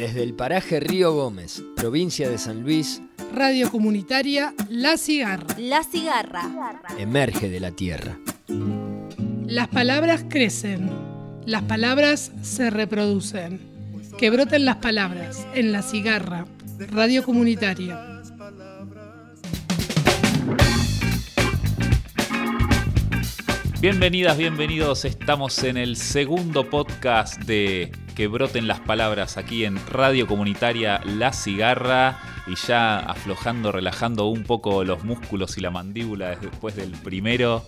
Desde el paraje Río Gómez, provincia de San Luis, Radio Comunitaria La Cigarra. La cigarra. emerge de la tierra. Las palabras crecen, las palabras se reproducen. Que broten las palabras en La Cigarra, Radio Comunitaria. Bienvenidas, bienvenidos. Estamos en el segundo podcast de Que broten las palabras aquí en Radio Comunitaria La Cigarra y ya aflojando, relajando un poco los músculos y la mandíbula después del primero,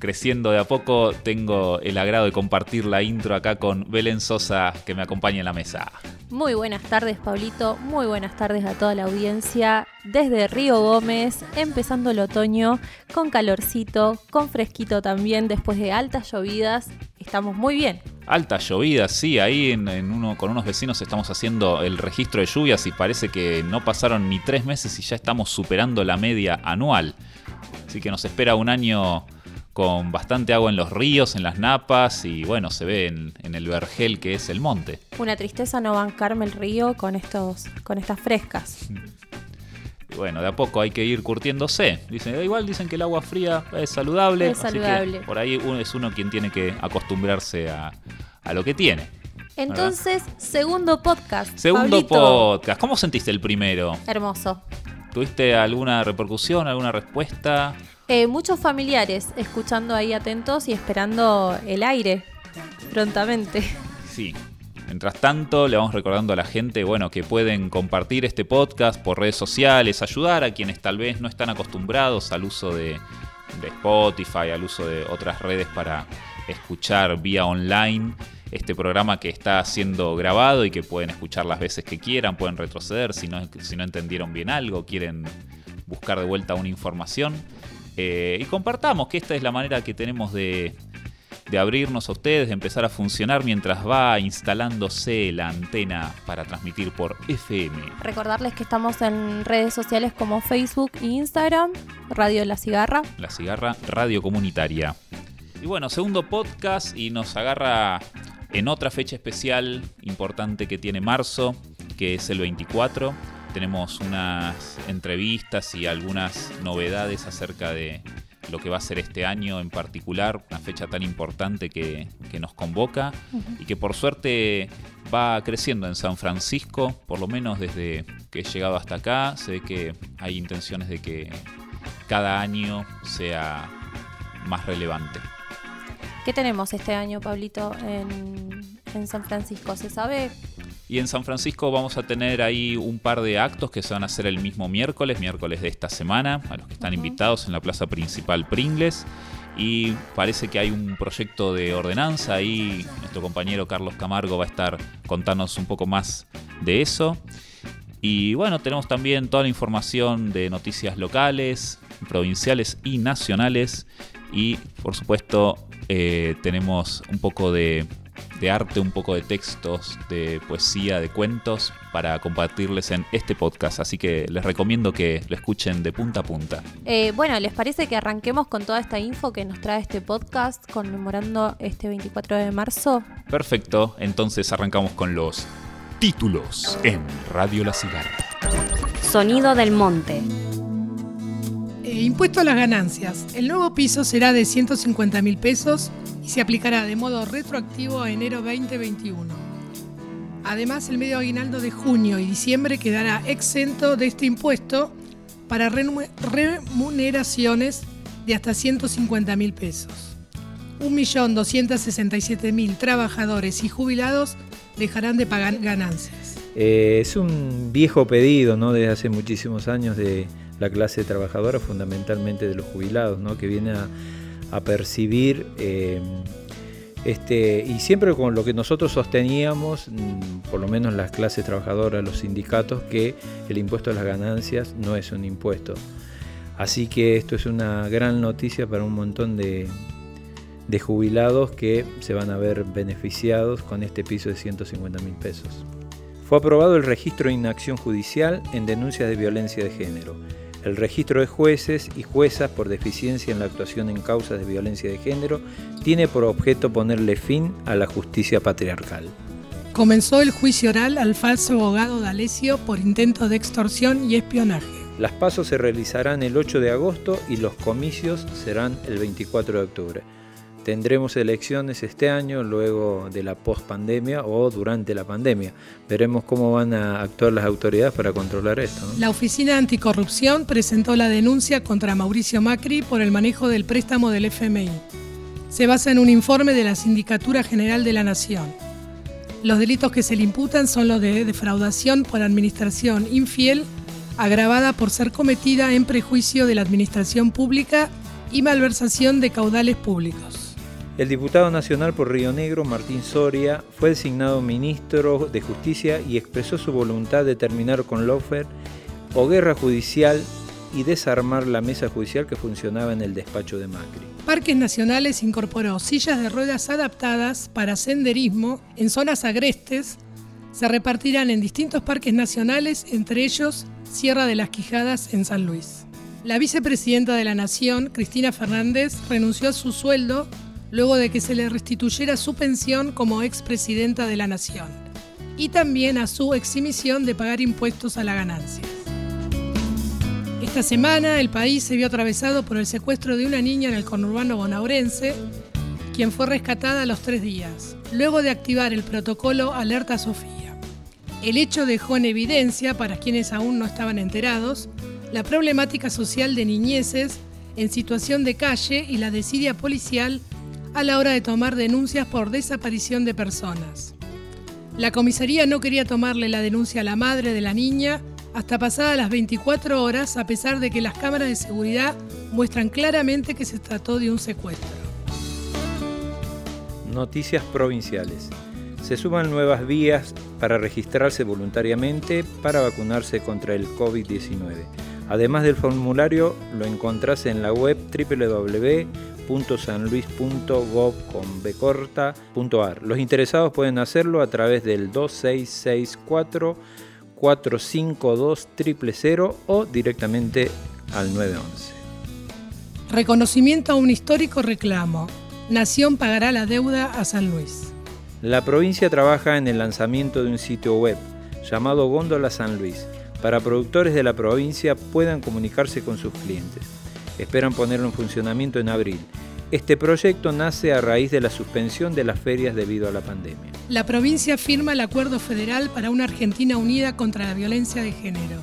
creciendo de a poco, tengo el agrado de compartir la intro acá con Belén Sosa que me acompaña en la mesa. Muy buenas tardes, Pablito. Muy buenas tardes a toda la audiencia. Desde Río Gómez, empezando el otoño, con calorcito, con fresquito también, después de altas llovidas. Estamos muy bien. Alta llovida, sí, ahí en, en uno, con unos vecinos estamos haciendo el registro de lluvias y parece que no pasaron ni tres meses y ya estamos superando la media anual. Así que nos espera un año con bastante agua en los ríos, en las napas y bueno, se ve en, en el vergel que es el monte. Una tristeza no bancarme el río con, estos, con estas frescas. Y bueno, de a poco hay que ir curtiéndose. Dicen, igual dicen que el agua fría es saludable. Es así que saludable. por ahí uno es uno quien tiene que acostumbrarse a, a lo que tiene. Entonces, segundo podcast. Segundo Pablito. podcast. ¿Cómo sentiste el primero? Hermoso. ¿Tuviste alguna repercusión, alguna respuesta? Eh, muchos familiares escuchando ahí atentos y esperando el aire prontamente. Sí. Mientras tanto, le vamos recordando a la gente, bueno, que pueden compartir este podcast por redes sociales, ayudar a quienes tal vez no están acostumbrados al uso de, de Spotify, al uso de otras redes para escuchar vía online este programa que está siendo grabado y que pueden escuchar las veces que quieran, pueden retroceder si no, si no entendieron bien algo, quieren buscar de vuelta una información. Eh, y compartamos que esta es la manera que tenemos de, de abrirnos a ustedes, de empezar a funcionar mientras va instalándose la antena para transmitir por FM. Recordarles que estamos en redes sociales como Facebook e Instagram, Radio La Cigarra. La cigarra radio comunitaria. Y bueno, segundo podcast y nos agarra en otra fecha especial importante que tiene marzo, que es el 24. Tenemos unas entrevistas y algunas novedades acerca de lo que va a ser este año en particular, una fecha tan importante que, que nos convoca y que por suerte va creciendo en San Francisco, por lo menos desde que he llegado hasta acá, ve que hay intenciones de que cada año sea más relevante. ¿Qué tenemos este año, Pablito, en, en San Francisco? ¿Se sabe? Y en San Francisco vamos a tener ahí un par de actos que se van a hacer el mismo miércoles, miércoles de esta semana, a los que están invitados en la plaza principal Pringles. Y parece que hay un proyecto de ordenanza ahí. Nuestro compañero Carlos Camargo va a estar contándonos un poco más de eso. Y bueno, tenemos también toda la información de noticias locales, provinciales y nacionales. Y por supuesto eh, tenemos un poco de, de arte, un poco de textos, de poesía, de cuentos para compartirles en este podcast. Así que les recomiendo que lo escuchen de punta a punta. Eh, bueno, ¿les parece que arranquemos con toda esta info que nos trae este podcast conmemorando este 24 de marzo? Perfecto, entonces arrancamos con los títulos en Radio La Cigarra. Sonido del monte. Eh, impuesto a las ganancias. El nuevo piso será de 150 mil pesos y se aplicará de modo retroactivo a enero 2021. Además, el medio aguinaldo de junio y diciembre quedará exento de este impuesto para remuneraciones de hasta 150 mil pesos. 1.267.000 trabajadores y jubilados dejarán de pagar ganancias. Eh, es un viejo pedido ¿no? desde hace muchísimos años de la clase trabajadora, fundamentalmente de los jubilados, ¿no? que viene a, percibir, eh, este, y siempre con lo que nosotros sosteníamos, mm, por lo menos las clases trabajadoras, los sindicatos, que el impuesto a las ganancias no es un impuesto. Así que esto es una gran noticia para un montón de, de jubilados que se van a ver beneficiados con este piso de 150 mil pesos. Fue aprobado el registro de inacción judicial en denuncias de violencia de género. El registro de jueces y juezas por deficiencia en la actuación en causas de violencia de género tiene por objeto ponerle fin a la justicia patriarcal. comenzó el juicio oral al falso abogado D'Alessio por intento de extorsión y espionaje. Las pasos se realizarán el 8 de agosto y los comicios serán el 24 de octubre. Tendremos elecciones este año, luego de la post-pandemia o durante la pandemia. Veremos cómo van a actuar las autoridades para controlar esto. La Oficina Anticorrupción presentó la denuncia contra Mauricio Macri por el manejo del préstamo del FMI. Se basa en un informe de la Sindicatura General de la Nación. Los delitos que se le imputan son los de defraudación por administración infiel, agravada por ser cometida en prejuicio de la administración pública y malversación de caudales públicos. El diputado nacional por Río Negro, Martín Soria, fue designado ministro de Justicia y expresó su voluntad de terminar con Lofer o guerra judicial y desarmar la mesa judicial que funcionaba en el despacho de Macri. Parques Nacionales incorporó sillas de ruedas adaptadas para senderismo en zonas agrestes. Se repartirán en distintos parques nacionales, entre ellos Sierra de las Quijadas en San Luis. La vicepresidenta de la Nación, Cristina Fernández, renunció a su sueldo luego de que se le restituyera su pensión como expresidenta de la Nación y también a su eximisión de pagar impuestos a la ganancia. Esta semana el país se vio atravesado por el secuestro de una niña en el conurbano bonaurense, quien fue rescatada a los tres días, luego de activar el protocolo Alerta Sofía. El hecho dejó en evidencia, para quienes aún no estaban enterados, la problemática social de niñeces en situación de calle y la desidia policial a la hora de tomar denuncias por desaparición de personas. La comisaría no quería tomarle la denuncia a la madre de la niña hasta pasadas las 24 horas, a pesar de que las cámaras de seguridad muestran claramente que se trató de un secuestro. Noticias provinciales. Se suman nuevas vías para registrarse voluntariamente para vacunarse contra el COVID-19. Además del formulario, lo encontrás en la web www.sanluis.gov.ar. Los interesados pueden hacerlo a través del 2664 452 000 o directamente al 911. Reconocimiento a un histórico reclamo. Nación pagará la deuda a San Luis. La provincia trabaja en el lanzamiento de un sitio web llamado Góndola San Luis para productores de la provincia puedan comunicarse con sus clientes. Esperan ponerlo en funcionamiento en abril este proyecto nace a raíz de la suspensión de las ferias debido a la pandemia. La provincia firma el Acuerdo Federal para una Argentina unida contra la violencia de género.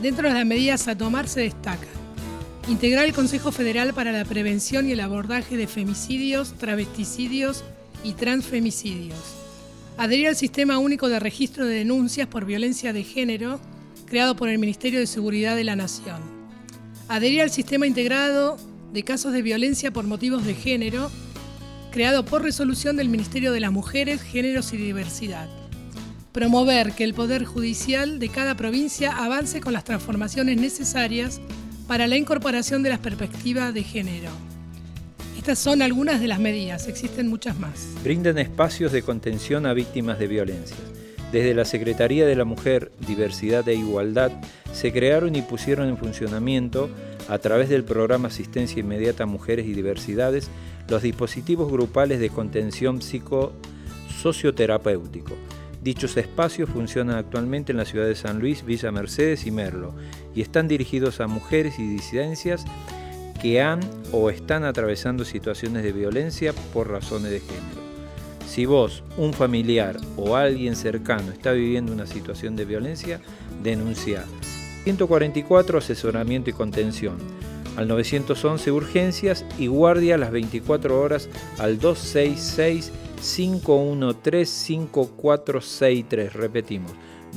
Dentro de las medidas a tomar se destaca integrar el Consejo Federal para la Prevención y el Abordaje de Femicidios, Travesticidios y Transfemicidios. Adherir al Sistema Único de Registro de Denuncias por Violencia de Género, creado por el Ministerio de Seguridad de la Nación. Adherir al Sistema Integrado de casos de violencia por motivos de género, creado por resolución del Ministerio de las Mujeres, Géneros y Diversidad. Promover que el Poder Judicial de cada provincia avance con las transformaciones necesarias para la incorporación de las perspectivas de género. Estas son algunas de las medidas, existen muchas más. Brindan espacios de contención a víctimas de violencia. Desde la Secretaría de la Mujer, Diversidad e Igualdad se crearon y pusieron en funcionamiento a través del programa Asistencia Inmediata a Mujeres y Diversidades, los dispositivos grupales de contención psicosocioterapéutico. Dichos espacios funcionan actualmente en la ciudad de San Luis, Villa Mercedes y Merlo y están dirigidos a mujeres y disidencias que han o están atravesando situaciones de violencia por razones de género. Si vos, un familiar o alguien cercano está viviendo una situación de violencia, denuncia 144 asesoramiento y contención, al 911 urgencias y guardia las 24 horas al 266 513 5463. Repetimos,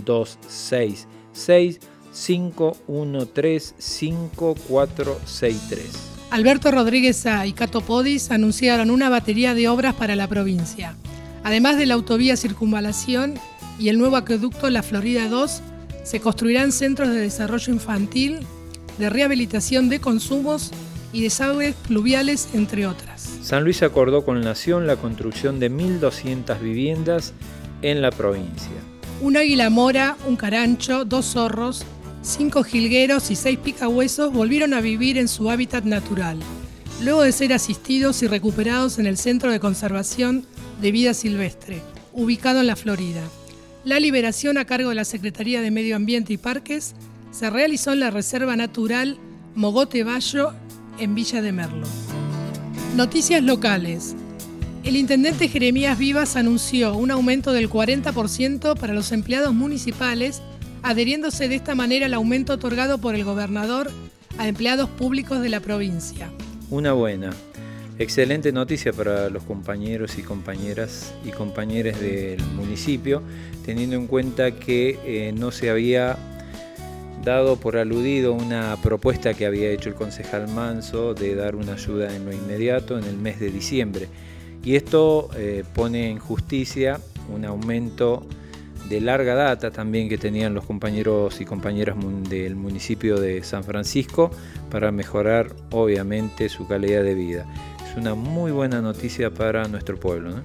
266 513 5463. Alberto Rodríguez A y Cato Podis anunciaron una batería de obras para la provincia. Además de la autovía Circunvalación y el nuevo acueducto La Florida 2, se construirán centros de desarrollo infantil, de rehabilitación de consumos y desagües pluviales, entre otras. San Luis acordó con Nación la construcción de 1.200 viviendas en la provincia. Un águila mora, un carancho, dos zorros, cinco jilgueros y seis picahuesos volvieron a vivir en su hábitat natural, luego de ser asistidos y recuperados en el Centro de Conservación de Vida Silvestre, ubicado en la Florida. La liberación a cargo de la Secretaría de Medio Ambiente y Parques se realizó en la Reserva Natural Mogote Bayo en Villa de Merlo. Noticias locales. El intendente Jeremías Vivas anunció un aumento del 40% para los empleados municipales, adheriéndose de esta manera al aumento otorgado por el gobernador a empleados públicos de la provincia. Una buena, excelente noticia para los compañeros y compañeras y compañeros del municipio, teniendo en cuenta que eh, no se había dado por aludido una propuesta que había hecho el concejal Manso de dar una ayuda en lo inmediato en el mes de diciembre. Y esto eh, pone en justicia un aumento de larga data también que tenían los compañeros y compañeras del municipio de San Francisco para mejorar obviamente su calidad de vida. Es una muy buena noticia para nuestro pueblo.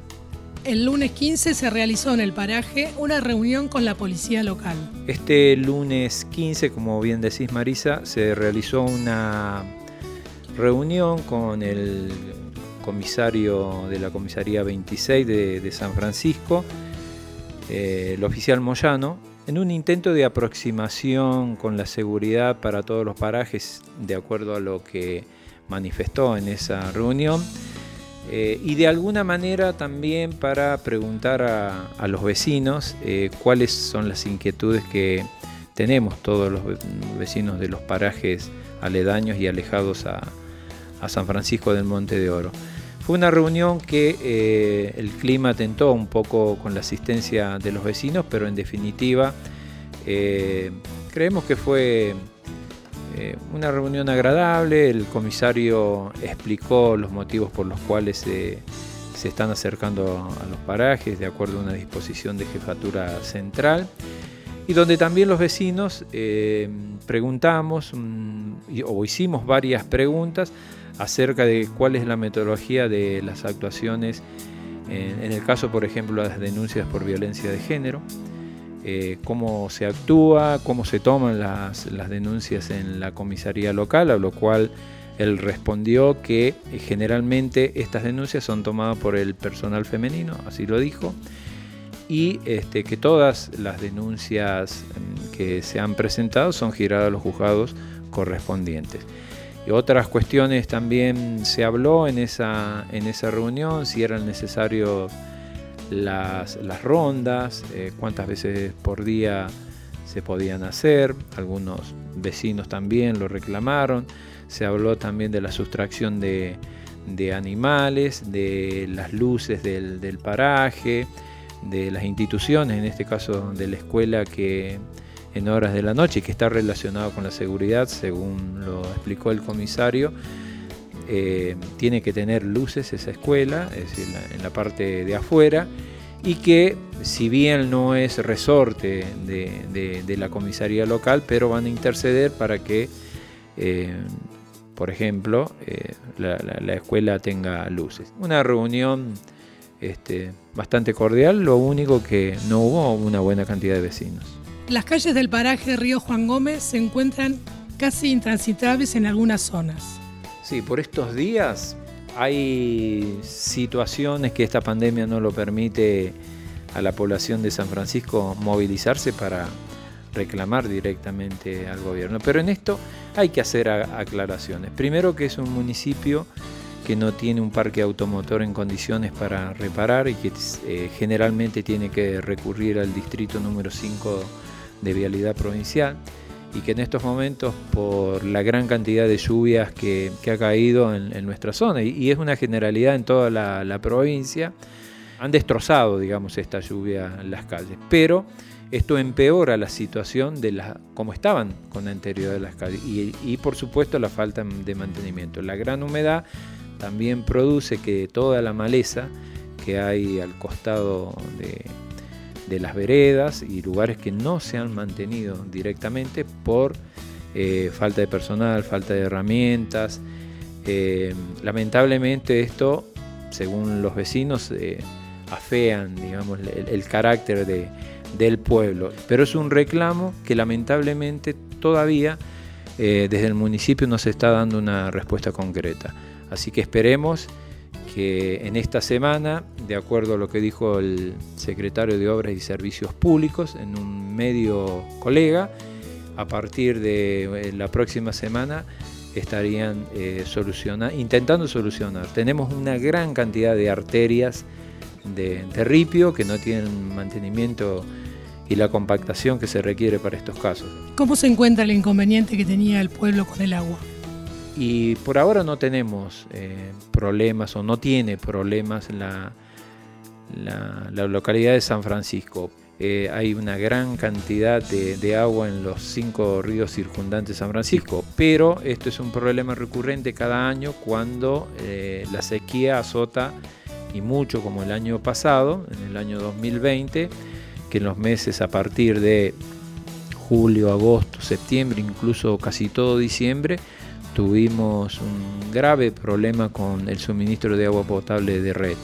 El lunes 15 se realizó en el paraje una reunión con la policía local. Este lunes 15, como bien decís Marisa, se realizó una reunión con el comisario de la comisaría 26 de, San Francisco, eh, el oficial Moyano, en un intento de aproximación con la seguridad para todos los parajes, de acuerdo a lo que manifestó en esa reunión, eh, y de alguna manera también para preguntar a, los vecinos eh, cuáles son las inquietudes que tenemos todos los vecinos de los parajes aledaños y alejados a San Francisco del Monte de Oro. Fue una reunión que eh, el clima tentó un poco con la asistencia de los vecinos, pero en definitiva eh, creemos que fue eh, una reunión agradable. El comisario explicó los motivos por los cuales se están acercando a los parajes de acuerdo a una disposición de jefatura central y donde también los vecinos preguntamos mm, o hicimos varias preguntas acerca de cuál es la metodología de las actuaciones, en, el caso, por ejemplo, las denuncias por violencia de género, eh, cómo se actúa, cómo se toman las, denuncias en la comisaría local, a lo cual él respondió que eh, generalmente estas denuncias son tomadas por el personal femenino, así lo dijo, y este, que todas las denuncias mm, que se han presentado son giradas a los juzgados correspondientes otras cuestiones también se habló en esa, en esa reunión, si eran necesarios las, rondas, eh, cuántas veces por día se podían hacer, algunos vecinos también lo reclamaron, se habló también de la sustracción de, animales, de las luces del paraje, de las instituciones, en este caso de la escuela que en horas de la noche y que está relacionado con la seguridad, según lo explicó el comisario. Eh, tiene que tener luces esa escuela, es decir, en la parte de afuera, y que si bien no es resorte de, la comisaría local, pero van a interceder para que, eh, por ejemplo, eh, la, escuela tenga luces. Una reunión este, bastante cordial, lo único que no hubo una buena cantidad de vecinos. Las calles del paraje Río Juan Gómez se encuentran casi intransitables en algunas zonas. Sí, por estos días hay situaciones que esta pandemia no lo permite a la población de San Francisco movilizarse para reclamar directamente al gobierno. Pero en esto hay que hacer aclaraciones. Primero que es un municipio que no tiene un parque automotor en condiciones para reparar y que eh, generalmente tiene que recurrir al distrito número 5 de vialidad provincial y que en estos momentos por la gran cantidad de lluvias que, ha caído en, nuestra zona y, es una generalidad en toda la, provincia, han destrozado, digamos, esta lluvia en las calles. Pero esto empeora la situación de la, como estaban con anterioridad de las calles y por supuesto la falta de mantenimiento. La gran humedad también produce que toda la maleza que hay al costado de, de las veredas y lugares que no se han mantenido directamente por eh, falta de personal, falta de herramientas. Eh, lamentablemente esto, según los vecinos, eh, afean digamos, el, carácter de, del pueblo. Pero es un reclamo que lamentablemente todavía desde el municipio no se está dando una respuesta concreta. Así que esperemos en esta semana, de acuerdo a lo que dijo el secretario de Obras y Servicios Públicos en un medio colega, a partir de eh, la próxima semana estarían eh, intentando solucionar. Tenemos una gran cantidad de arterias de, de, ripio que no tienen mantenimiento y la compactación que se requiere para estos casos. ¿Cómo se encuentra el inconveniente que tenía el pueblo con el agua? Y por ahora no tenemos eh, problemas o no tiene problemas la, la, localidad de San Francisco. Eh, hay una gran cantidad de, agua en los cinco ríos circundantes de San Francisco, pero esto es un problema recurrente cada año cuando eh, la sequía azota y mucho como el año pasado, en el año 2020, que en los meses a partir de julio, agosto, septiembre, incluso casi todo diciembre, tuvimos un grave problema con el suministro de agua potable de red.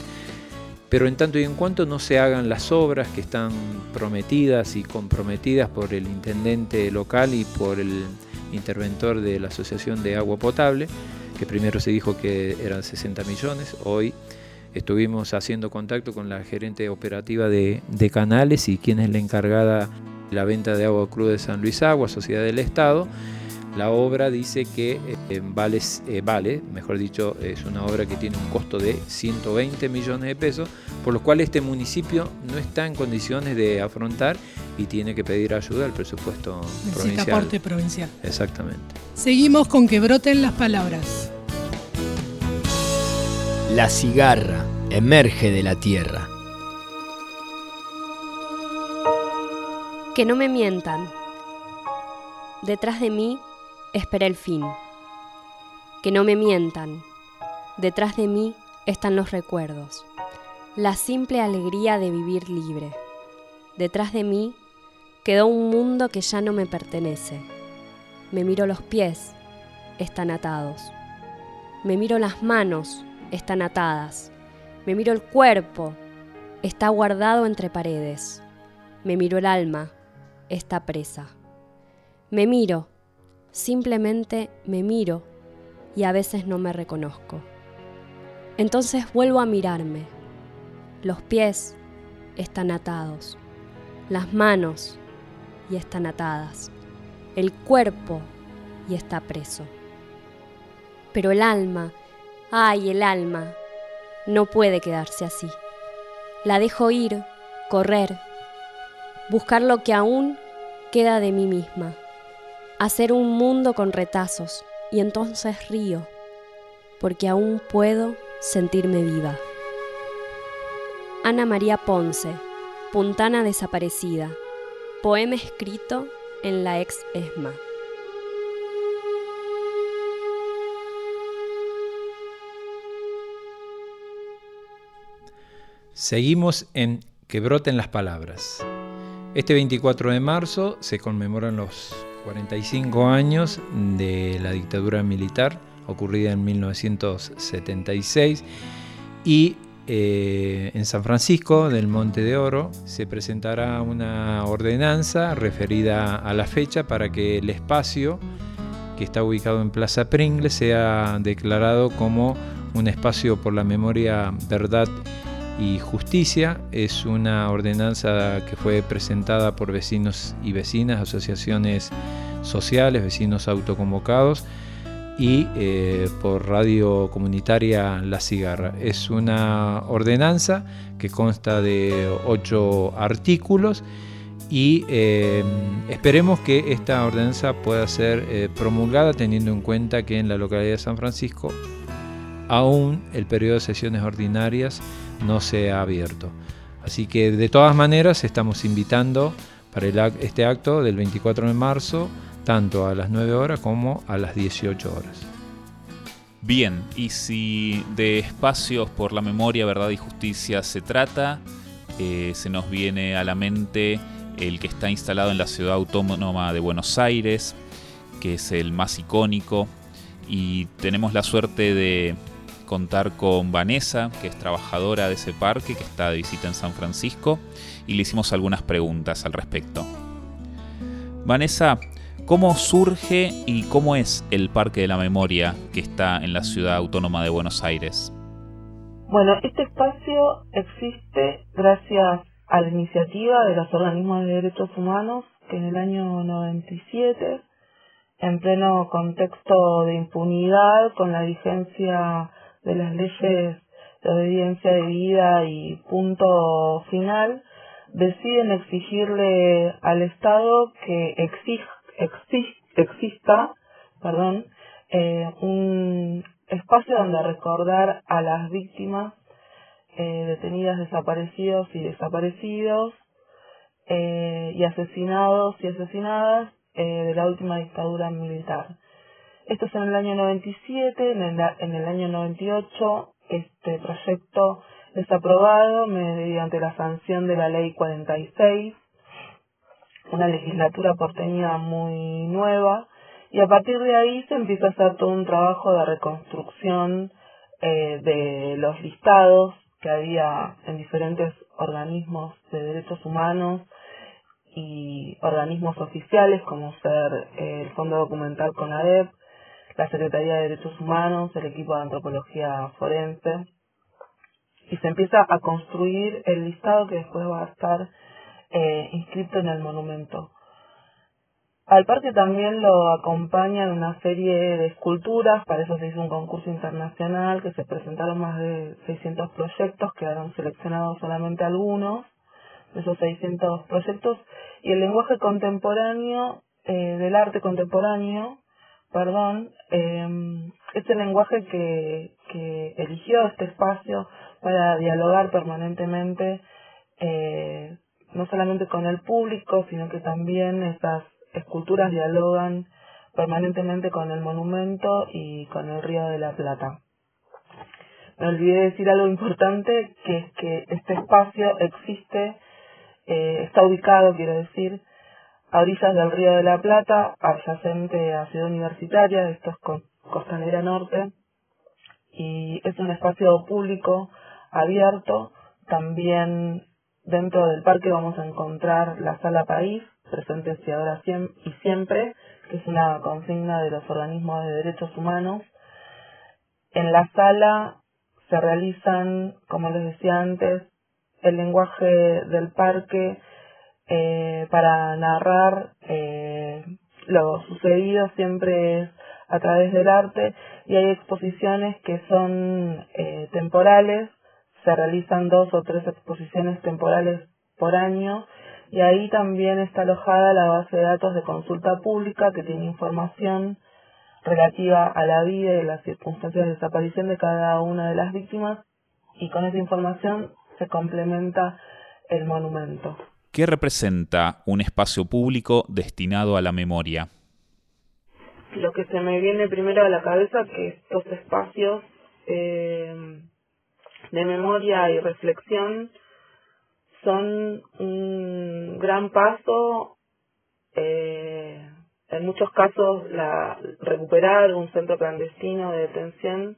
Pero en tanto y en cuanto no se hagan las obras que están prometidas y comprometidas por el intendente local y por el interventor de la Asociación de Agua Potable, que primero se dijo que eran 60 millones, hoy estuvimos haciendo contacto con la gerente operativa de, Canales y quien es la encargada de la venta de agua cruda de San Luis Agua, Sociedad del Estado, la obra dice que eh, vale, eh, vale, mejor dicho, es una obra que tiene un costo de 120 millones de pesos, por lo cual este municipio no está en condiciones de afrontar y tiene que pedir ayuda al presupuesto Necesita provincial. aporte provincial. Exactamente. Seguimos con que broten las palabras. La cigarra emerge de la tierra. Que no me mientan. Detrás de mí esperé el fin. Que no me mientan. Detrás de mí están los recuerdos. La simple alegría de vivir libre. Detrás de mí quedó un mundo que ya no me pertenece. Me miro los pies, están atados. Me miro las manos, están atadas. Me miro el cuerpo, está guardado entre paredes. Me miro el alma, está presa. Me miro, Simplemente me miro y a veces no me reconozco. Entonces vuelvo a mirarme. Los pies están atados, las manos y están atadas, el cuerpo y está preso. Pero el alma, ay, el alma, no puede quedarse así. La dejo ir, correr, buscar lo que aún queda de mí misma hacer un mundo con retazos y entonces río, porque aún puedo sentirme viva. Ana María Ponce, Puntana desaparecida, poema escrito en la ex ESMA. Seguimos en Que broten las palabras. Este 24 de marzo se conmemoran los 45 años de la dictadura militar ocurrida en 1976 y eh, en San Francisco del Monte de Oro se presentará una ordenanza referida a la fecha para que el espacio que está ubicado en Plaza Pringle sea declarado como un espacio por la memoria, verdad y justicia. Es una ordenanza que fue presentada por vecinos y vecinas, asociaciones sociales, vecinos autoconvocados y eh, por radio comunitaria La Cigarra. Es una ordenanza que consta de ocho artículos y eh, esperemos que esta ordenanza pueda ser eh, promulgada teniendo en cuenta que en la localidad de San Francisco aún el periodo de sesiones ordinarias no se ha abierto. Así que de todas maneras estamos invitando para este acto del 24 de marzo, tanto a las 9 horas como a las 18 horas. Bien, y si de espacios por la memoria, verdad y justicia se trata, eh, se nos viene a la mente el que está instalado en la ciudad autónoma de Buenos Aires, que es el más icónico, y tenemos la suerte de contar con Vanessa, que es trabajadora de ese parque, que está de visita en San Francisco, y le hicimos algunas preguntas al respecto. Vanessa, ¿cómo surge y cómo es el Parque de la Memoria que está en la ciudad autónoma de Buenos Aires? Bueno, este espacio existe gracias a la iniciativa de los organismos de derechos humanos que en el año 97, en pleno contexto de impunidad, con la vigencia de las leyes de obediencia de vida y punto final, deciden exigirle al Estado que exista perdón, eh, un espacio donde recordar a las víctimas eh, detenidas, desaparecidos y desaparecidos, eh, y asesinados y asesinadas de la última dictadura militar. Esto es en el año 97, en el, en el año 98 este proyecto es aprobado mediante la sanción de la ley 46, una legislatura porteña muy nueva, y a partir de ahí se empieza a hacer todo un trabajo de reconstrucción eh, de los listados que había en diferentes organismos de derechos humanos y organismos oficiales como ser eh, el Fondo Documental CONADEP, la Secretaría de Derechos Humanos, el equipo de antropología forense, y se empieza a construir el listado que después va a estar eh, inscrito en el monumento. Al parque también lo acompañan una serie de esculturas, para eso se hizo un concurso internacional, que se presentaron más de 600 proyectos, quedaron seleccionados solamente algunos de esos 600 proyectos, y el lenguaje contemporáneo, eh, del arte contemporáneo, perdón, eh, es el lenguaje que, que eligió este espacio para dialogar permanentemente, eh, no solamente con el público, sino que también estas esculturas dialogan permanentemente con el monumento y con el río de la Plata. Me olvidé decir algo importante, que es que este espacio existe, eh, está ubicado, quiero decir, a orillas del río de la Plata, adyacente a Ciudad Universitaria, esto es Costanera Norte, y es un espacio público abierto. También dentro del parque vamos a encontrar la Sala País, presente ahora y siempre, que es una consigna de los organismos de derechos humanos. En la sala se realizan, como les decía antes, el lenguaje del parque eh, para narrar eh, lo sucedido siempre es a través del arte y hay exposiciones que son eh, temporales, se realizan dos o tres exposiciones temporales por año y ahí también está alojada la base de datos de consulta pública que tiene información relativa a la vida y las circunstancias de desaparición de cada una de las víctimas y con esa información se complementa el monumento. ¿Qué representa un espacio público destinado a la memoria? Lo que se me viene primero a la cabeza que estos espacios eh, de memoria y reflexión son un gran paso, eh, en muchos casos la, recuperar un centro clandestino de detención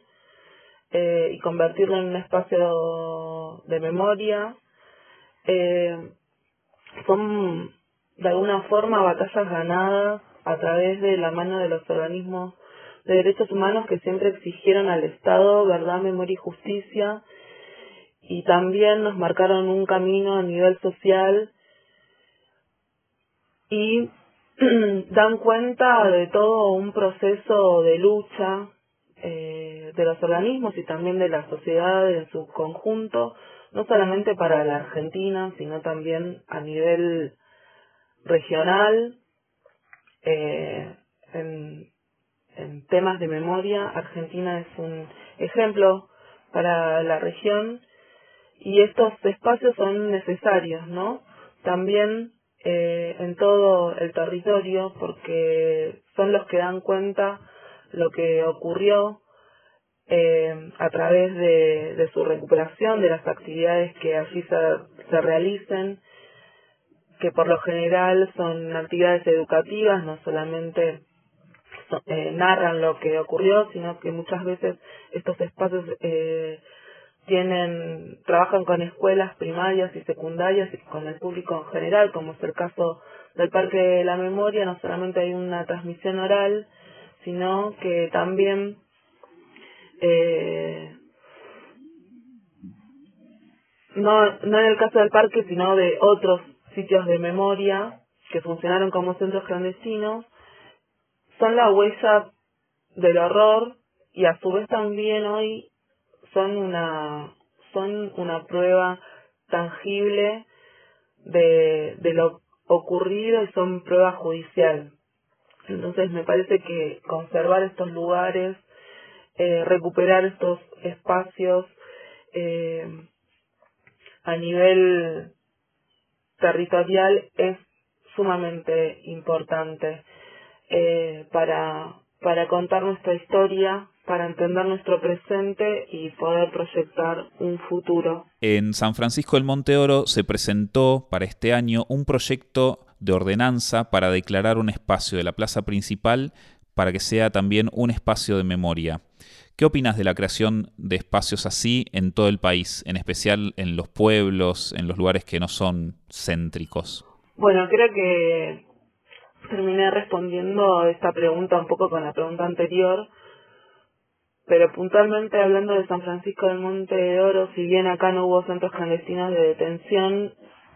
eh, y convertirlo en un espacio de memoria. Eh, son de alguna forma batallas ganadas a través de la mano de los organismos de derechos humanos que siempre exigieron al Estado verdad, memoria y justicia y también nos marcaron un camino a nivel social y dan cuenta de todo un proceso de lucha eh, de los organismos y también de la sociedad en su conjunto, no solamente para la Argentina, sino también a nivel regional, eh, en, temas de memoria. Argentina es un ejemplo para la región y estos espacios son necesarios, ¿no? También eh, en todo el territorio porque son los que dan cuenta lo que ocurrió eh, a través de, su recuperación, de las actividades que allí se, se realicen, que por lo general son actividades educativas, no solamente eh, narran lo que ocurrió, sino que muchas veces estos espacios eh, tienen, trabajan con escuelas primarias y secundarias y con el público en general, como es el caso del Parque de la Memoria, no solamente hay una transmisión oral, sino que también eh, no, no en el caso del parque, sino de otros sitios de memoria que funcionaron como centros clandestinos, son la huella del horror y a su vez también hoy son una son una prueba tangible de, de lo ocurrido y son prueba judicial. Entonces me parece que conservar estos lugares, eh, recuperar estos espacios eh, a nivel territorial es sumamente importante eh, para, para contar nuestra historia, para entender nuestro presente y poder proyectar un futuro. En San Francisco del Monte Oro se presentó para este año un proyecto de ordenanza para declarar un espacio de la plaza principal para que sea también un espacio de memoria. ¿Qué opinas de la creación de espacios así en todo el país, en especial en los pueblos, en los lugares que no son céntricos? Bueno, creo que terminé respondiendo esta pregunta un poco con la pregunta anterior, pero puntualmente hablando de San Francisco del Monte de Oro, si bien acá no hubo centros clandestinos de detención,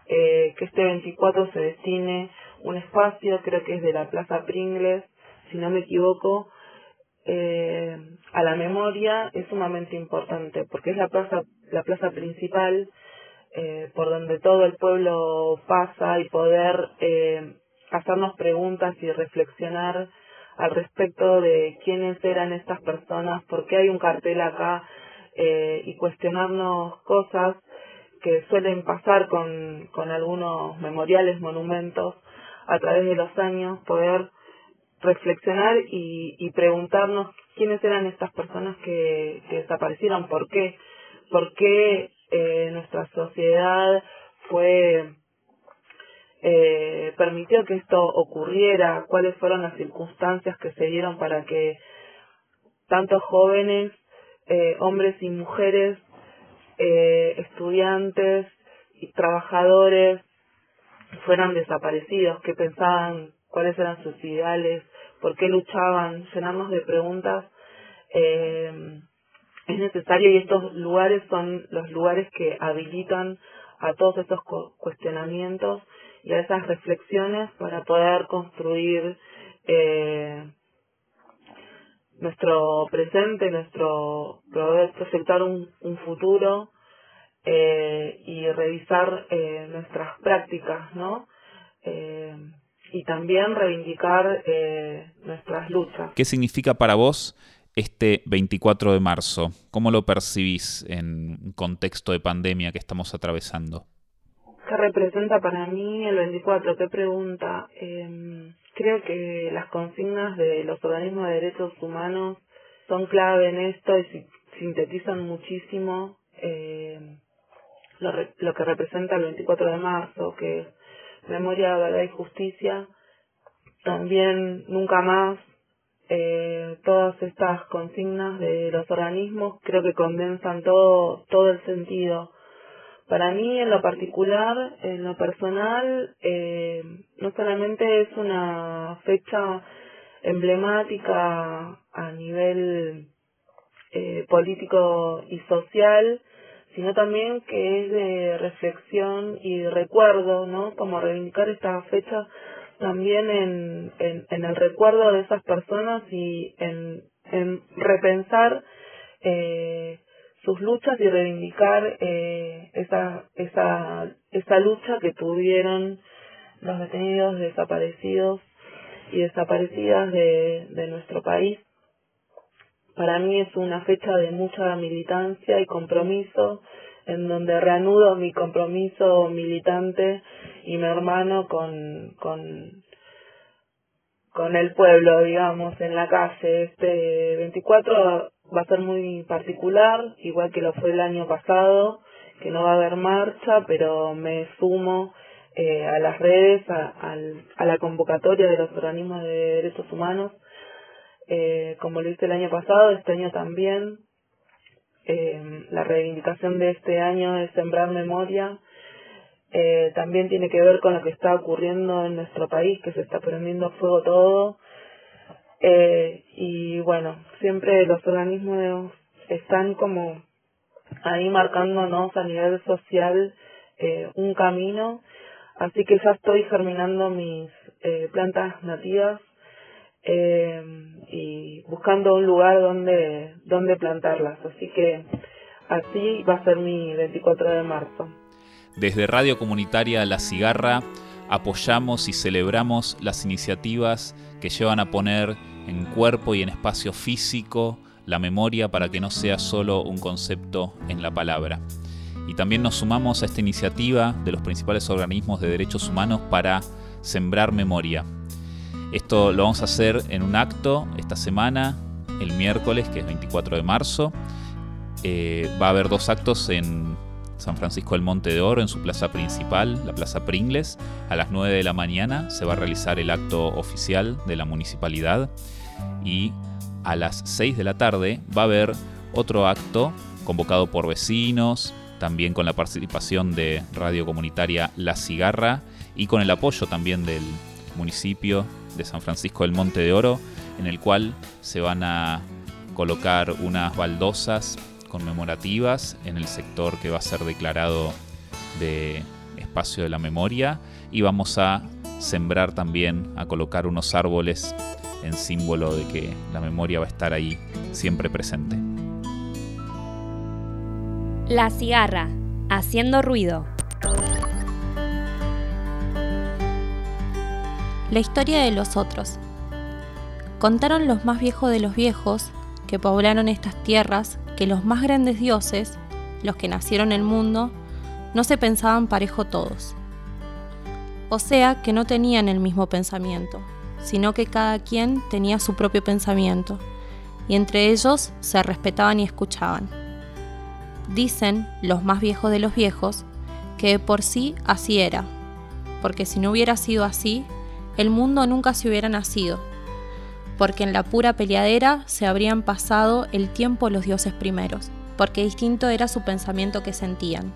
eh, que este 24 se destine un espacio, creo que es de la Plaza Pringles, si no me equivoco, eh, a la memoria es sumamente importante porque es la plaza la plaza principal eh, por donde todo el pueblo pasa y poder eh, hacernos preguntas y reflexionar al respecto de quiénes eran estas personas, por qué hay un cartel acá eh, y cuestionarnos cosas que suelen pasar con, con algunos memoriales, monumentos a través de los años, poder reflexionar y, y preguntarnos quiénes eran estas personas que, desaparecieron, por qué, por qué eh, nuestra sociedad fue eh, permitió que esto ocurriera, cuáles fueron las circunstancias que se dieron para que tantos jóvenes, eh, hombres y mujeres, eh, estudiantes y trabajadores fueran desaparecidos, que pensaban cuáles eran sus ideales, por qué luchaban, llenarnos de preguntas eh, es necesario y estos lugares son los lugares que habilitan a todos esos cuestionamientos y a esas reflexiones para poder construir eh, nuestro presente, nuestro poder proyectar un, futuro eh, y revisar nuestras prácticas, ¿no? Y también reivindicar eh, nuestras luchas. ¿Qué significa para vos este 24 de marzo? ¿Cómo lo percibís en un contexto de pandemia que estamos atravesando? ¿Qué representa para mí el 24? ¿Qué pregunta? Eh, creo que las consignas de los organismos de derechos humanos son clave en esto y sintetizan muchísimo eh, lo, lo que representa el 24 de marzo, que memoria, verdad y justicia. También nunca más eh, todas estas consignas de los organismos creo que condensan todo todo el sentido para mí en lo particular en lo personal eh, no solamente es una fecha emblemática a nivel eh, político y social sino también que es de reflexión y recuerdo no como reivindicar esta fecha también en, en, el recuerdo de esas personas y en, en repensar eh, sus luchas y reivindicar eh, esa, esa, esa lucha que tuvieron los detenidos desaparecidos y desaparecidas de, de nuestro país. Para mí es una fecha de mucha militancia y compromiso en donde reanudo mi compromiso militante y mi hermano con, con, con el pueblo, digamos, en la calle. Este 24 va a ser muy particular, igual que lo fue el año pasado, que no va a haber marcha, pero me sumo eh, a las redes, a, a, la convocatoria de los organismos de derechos humanos, eh, como lo hice el año pasado, este año también, eh, la reivindicación de este año es sembrar memoria. Eh, también tiene que ver con lo que está ocurriendo en nuestro país, que se está prendiendo fuego todo. Eh, y bueno, siempre los organismos están como ahí marcándonos a nivel social un camino. Así que ya estoy germinando mis plantas nativas eh, y buscando un lugar donde, donde plantarlas. Así que así va a ser mi 24 de marzo. Desde Radio Comunitaria La Cigarra apoyamos y celebramos las iniciativas que llevan a poner en cuerpo y en espacio físico la memoria para que no sea solo un concepto en la palabra. Y también nos sumamos a esta iniciativa de los principales organismos de derechos humanos para sembrar memoria. Esto lo vamos a hacer en un acto esta semana, el miércoles, que es 24 de marzo. Eh, va a haber dos actos en San Francisco del Monte de Oro, en su plaza principal, la Plaza Pringles. A las 9 de la mañana se va a realizar el acto oficial de la municipalidad y a las 6 de la tarde va a haber otro acto convocado por vecinos, también con la participación de Radio Comunitaria La Cigarra y con el apoyo también del municipio de San Francisco del Monte de Oro, en el cual se van a colocar unas baldosas conmemorativas en el sector que va a ser declarado de espacio de la memoria y vamos a sembrar también, a colocar unos árboles en símbolo de que la memoria va a estar ahí siempre presente. La cigarra, haciendo ruido. La historia de los otros. Contaron los más viejos de los viejos que poblaron estas tierras que los más grandes dioses, los que nacieron el mundo, no se pensaban parejo todos. O sea que no tenían el mismo pensamiento, sino que cada quien tenía su propio pensamiento, y entre ellos se respetaban y escuchaban. Dicen los más viejos de los viejos que de por sí así era, porque si no hubiera sido así, el mundo nunca se hubiera nacido, porque en la pura peleadera se habrían pasado el tiempo los dioses primeros, porque distinto era su pensamiento que sentían.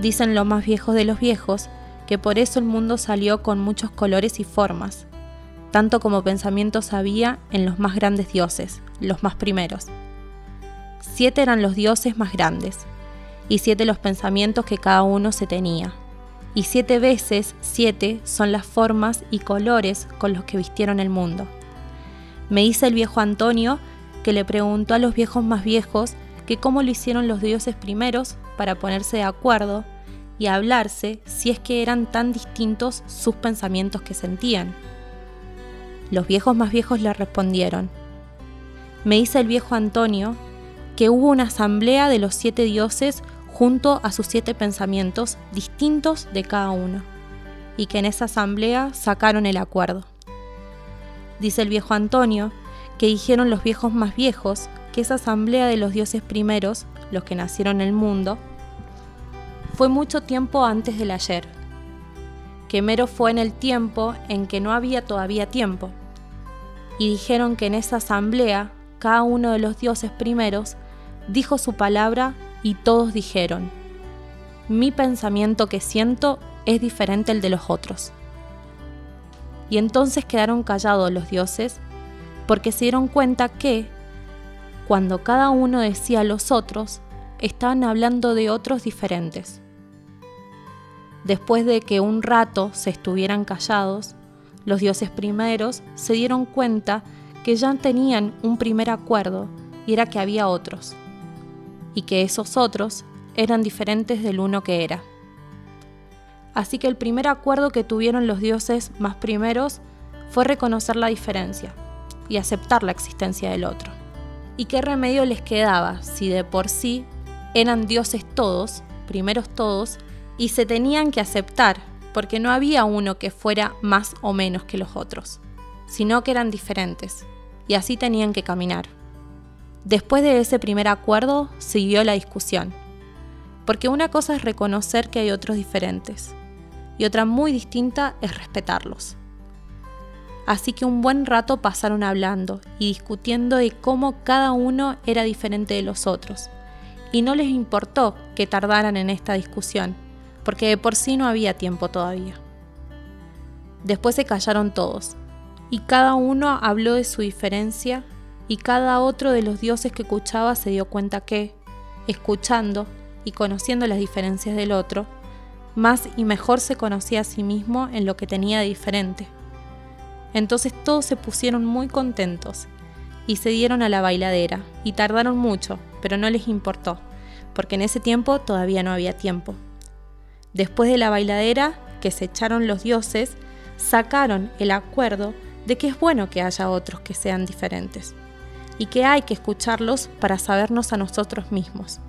Dicen los más viejos de los viejos que por eso el mundo salió con muchos colores y formas, tanto como pensamientos había en los más grandes dioses, los más primeros. Siete eran los dioses más grandes, y siete los pensamientos que cada uno se tenía. Y siete veces siete son las formas y colores con los que vistieron el mundo. Me dice el viejo Antonio que le preguntó a los viejos más viejos que cómo lo hicieron los dioses primeros para ponerse de acuerdo y hablarse si es que eran tan distintos sus pensamientos que sentían. Los viejos más viejos le respondieron. Me dice el viejo Antonio que hubo una asamblea de los siete dioses junto a sus siete pensamientos distintos de cada uno, y que en esa asamblea sacaron el acuerdo. Dice el viejo Antonio que dijeron los viejos más viejos que esa asamblea de los dioses primeros, los que nacieron en el mundo, fue mucho tiempo antes del ayer, que mero fue en el tiempo en que no había todavía tiempo, y dijeron que en esa asamblea cada uno de los dioses primeros dijo su palabra y todos dijeron, mi pensamiento que siento es diferente al de los otros. Y entonces quedaron callados los dioses porque se dieron cuenta que, cuando cada uno decía los otros, estaban hablando de otros diferentes. Después de que un rato se estuvieran callados, los dioses primeros se dieron cuenta que ya tenían un primer acuerdo y era que había otros, y que esos otros eran diferentes del uno que era. Así que el primer acuerdo que tuvieron los dioses más primeros fue reconocer la diferencia y aceptar la existencia del otro. ¿Y qué remedio les quedaba si de por sí eran dioses todos, primeros todos, y se tenían que aceptar, porque no había uno que fuera más o menos que los otros, sino que eran diferentes, y así tenían que caminar. Después de ese primer acuerdo siguió la discusión, porque una cosa es reconocer que hay otros diferentes, y otra muy distinta es respetarlos. Así que un buen rato pasaron hablando y discutiendo de cómo cada uno era diferente de los otros, y no les importó que tardaran en esta discusión, porque de por sí no había tiempo todavía. Después se callaron todos, y cada uno habló de su diferencia, y cada otro de los dioses que escuchaba se dio cuenta que, escuchando y conociendo las diferencias del otro, más y mejor se conocía a sí mismo en lo que tenía de diferente. Entonces todos se pusieron muy contentos y se dieron a la bailadera, y tardaron mucho, pero no les importó, porque en ese tiempo todavía no había tiempo. Después de la bailadera, que se echaron los dioses, sacaron el acuerdo de que es bueno que haya otros que sean diferentes, y que hay que escucharlos para sabernos a nosotros mismos.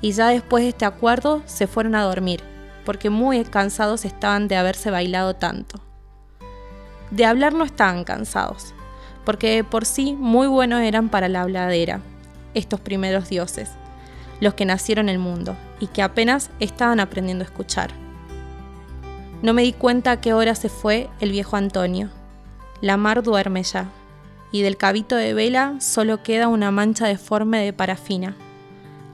Y ya después de este acuerdo se fueron a dormir, porque muy cansados estaban de haberse bailado tanto. De hablar no estaban cansados, porque por sí muy buenos eran para la habladera, estos primeros dioses, los que nacieron en el mundo y que apenas estaban aprendiendo a escuchar. No me di cuenta a qué hora se fue el viejo Antonio. La mar duerme ya, y del cabito de vela solo queda una mancha deforme de parafina.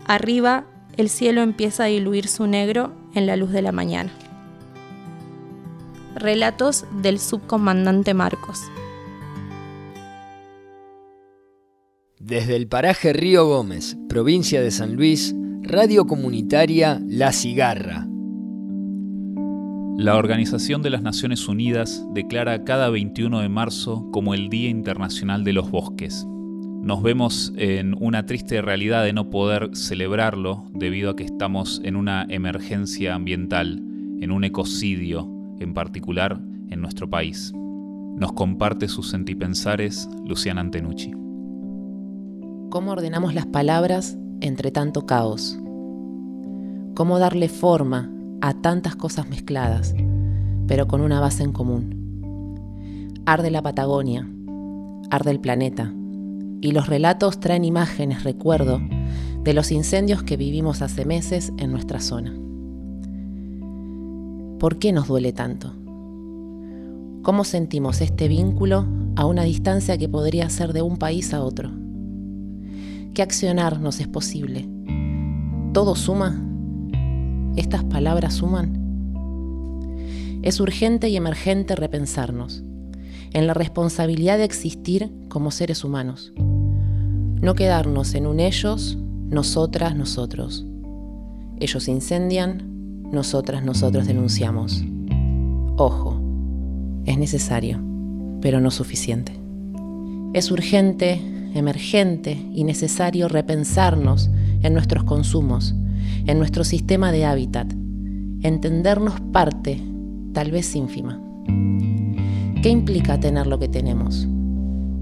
Arriba el cielo empieza a diluir su negro en la luz de la mañana. Relatos del subcomandante Marcos. Desde el paraje Río Gómez, provincia de San Luis, radio comunitaria La Cigarra. La Organización de las Naciones Unidas declara cada 21 de marzo como el Día Internacional de los Bosques. Nos vemos en una triste realidad de no poder celebrarlo debido a que estamos en una emergencia ambiental, en un ecocidio en particular en nuestro país. Nos comparte sus sentipensares Luciana Antenucci. ¿Cómo ordenamos las palabras entre tanto caos? ¿Cómo darle forma a tantas cosas mezcladas, pero con una base en común? Arde la Patagonia, arde el planeta, y los relatos traen imágenes, recuerdo, de los incendios que vivimos hace meses en nuestra zona. ¿Por qué nos duele tanto? ¿Cómo sentimos este vínculo a una distancia que podría ser de un país a otro? ¿Qué accionar nos es posible? ¿Todo suma? ¿Estas palabras suman? Es urgente y emergente repensarnos en la responsabilidad de existir como seres humanos. No quedarnos en un ellos, nosotras, nosotros. Ellos incendian, nosotras, nosotros denunciamos. Ojo, es necesario, pero no suficiente. Es urgente emergente y necesario repensarnos en nuestros consumos, en nuestro sistema de hábitat, entendernos parte, tal vez ínfima. ¿Qué implica tener lo que tenemos?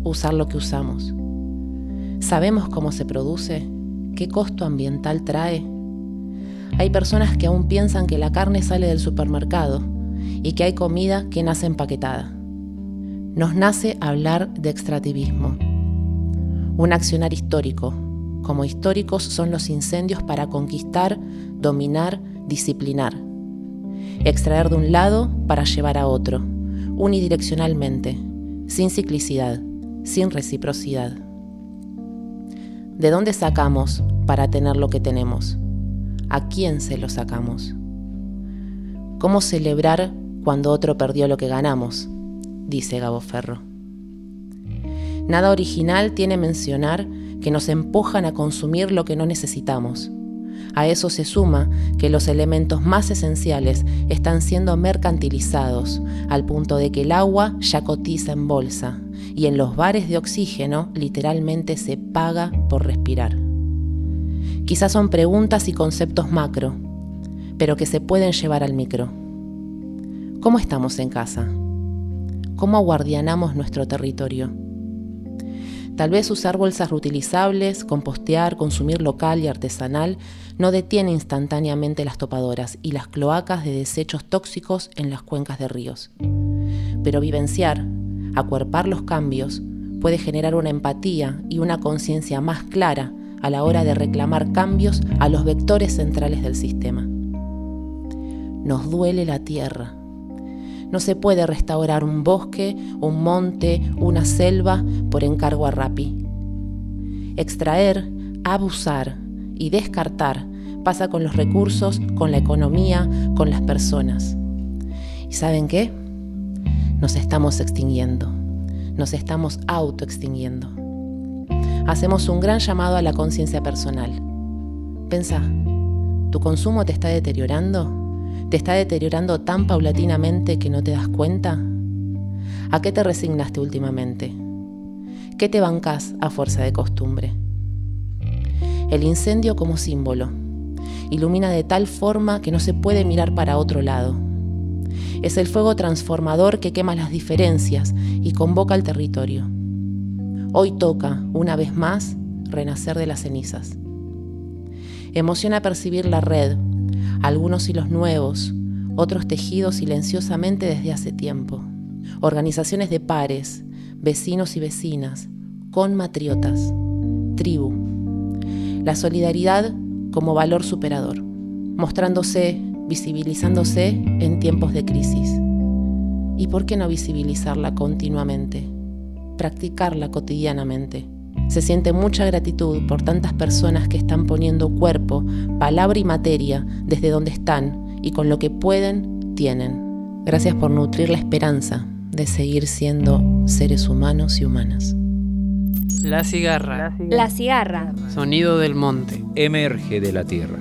Usar lo que usamos. ¿Sabemos cómo se produce? ¿Qué costo ambiental trae? Hay personas que aún piensan que la carne sale del supermercado y que hay comida que nace empaquetada. Nos nace hablar de extractivismo un accionar histórico. Como históricos son los incendios para conquistar, dominar, disciplinar. Extraer de un lado para llevar a otro, unidireccionalmente, sin ciclicidad, sin reciprocidad. ¿De dónde sacamos para tener lo que tenemos? ¿A quién se lo sacamos? ¿Cómo celebrar cuando otro perdió lo que ganamos? dice Gabo Ferro. Nada original tiene mencionar que nos empujan a consumir lo que no necesitamos. A eso se suma que los elementos más esenciales están siendo mercantilizados, al punto de que el agua ya cotiza en bolsa y en los bares de oxígeno literalmente se paga por respirar. Quizás son preguntas y conceptos macro, pero que se pueden llevar al micro. ¿Cómo estamos en casa? ¿Cómo guardianamos nuestro territorio? Tal vez usar bolsas reutilizables, compostear, consumir local y artesanal no detiene instantáneamente las topadoras y las cloacas de desechos tóxicos en las cuencas de ríos. Pero vivenciar, acuerpar los cambios, puede generar una empatía y una conciencia más clara a la hora de reclamar cambios a los vectores centrales del sistema. Nos duele la tierra, no se puede restaurar un bosque, un monte, una selva por encargo a Rapi. Extraer, abusar y descartar pasa con los recursos, con la economía, con las personas. ¿Y saben qué? Nos estamos extinguiendo, nos estamos autoextinguiendo. Hacemos un gran llamado a la conciencia personal. Pensá, ¿tu consumo te está deteriorando? ¿Te está deteriorando tan paulatinamente que no te das cuenta? ¿A qué te resignaste últimamente? ¿Qué te bancas a fuerza de costumbre? El incendio como símbolo. Ilumina de tal forma que no se puede mirar para otro lado. Es el fuego transformador que quema las diferencias y convoca al territorio. Hoy toca, una vez más, renacer de las cenizas. Emociona percibir la red, algunos hilos nuevos, otros tejidos silenciosamente desde hace tiempo. Organizaciones de pares, vecinos y vecinas, con matriotas, tribu. La solidaridad como valor superador, mostrándose, visibilizándose en tiempos de crisis. ¿Y por qué no visibilizarla continuamente? Practicarla cotidianamente. Se siente mucha gratitud por tantas personas que están poniendo cuerpo, palabra y materia desde donde están y con lo que pueden, tienen. Gracias por nutrir la esperanza de seguir siendo seres humanos y humanas. La cigarra. La cigarra. Sonido del monte. Emerge de la tierra.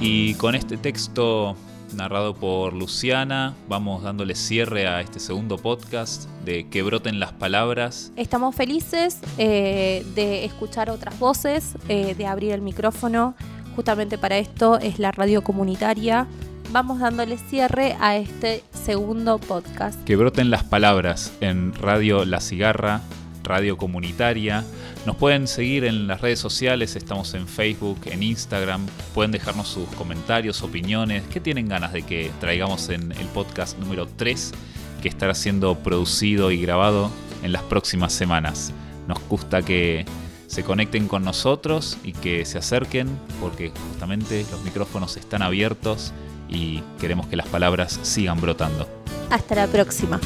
Y con este texto narrado por Luciana, vamos dándole cierre a este segundo podcast de Que broten las palabras. Estamos felices eh, de escuchar otras voces, eh, de abrir el micrófono. Justamente para esto es la radio comunitaria. Vamos dándole cierre a este segundo podcast. Que broten las palabras en Radio La Cigarra, radio comunitaria. Nos pueden seguir en las redes sociales, estamos en Facebook, en Instagram, pueden dejarnos sus comentarios, opiniones, qué tienen ganas de que traigamos en el podcast número 3 que estará siendo producido y grabado en las próximas semanas. Nos gusta que se conecten con nosotros y que se acerquen porque justamente los micrófonos están abiertos y queremos que las palabras sigan brotando. Hasta la próxima.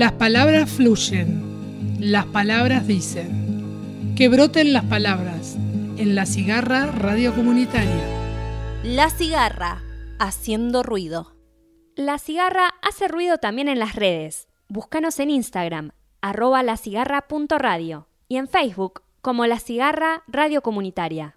Las palabras fluyen, las palabras dicen. Que broten las palabras en la cigarra radio comunitaria. La cigarra, haciendo ruido. La cigarra hace ruido también en las redes. Búscanos en Instagram, arroba lacigarra.radio y en Facebook como La Cigarra Radio Comunitaria.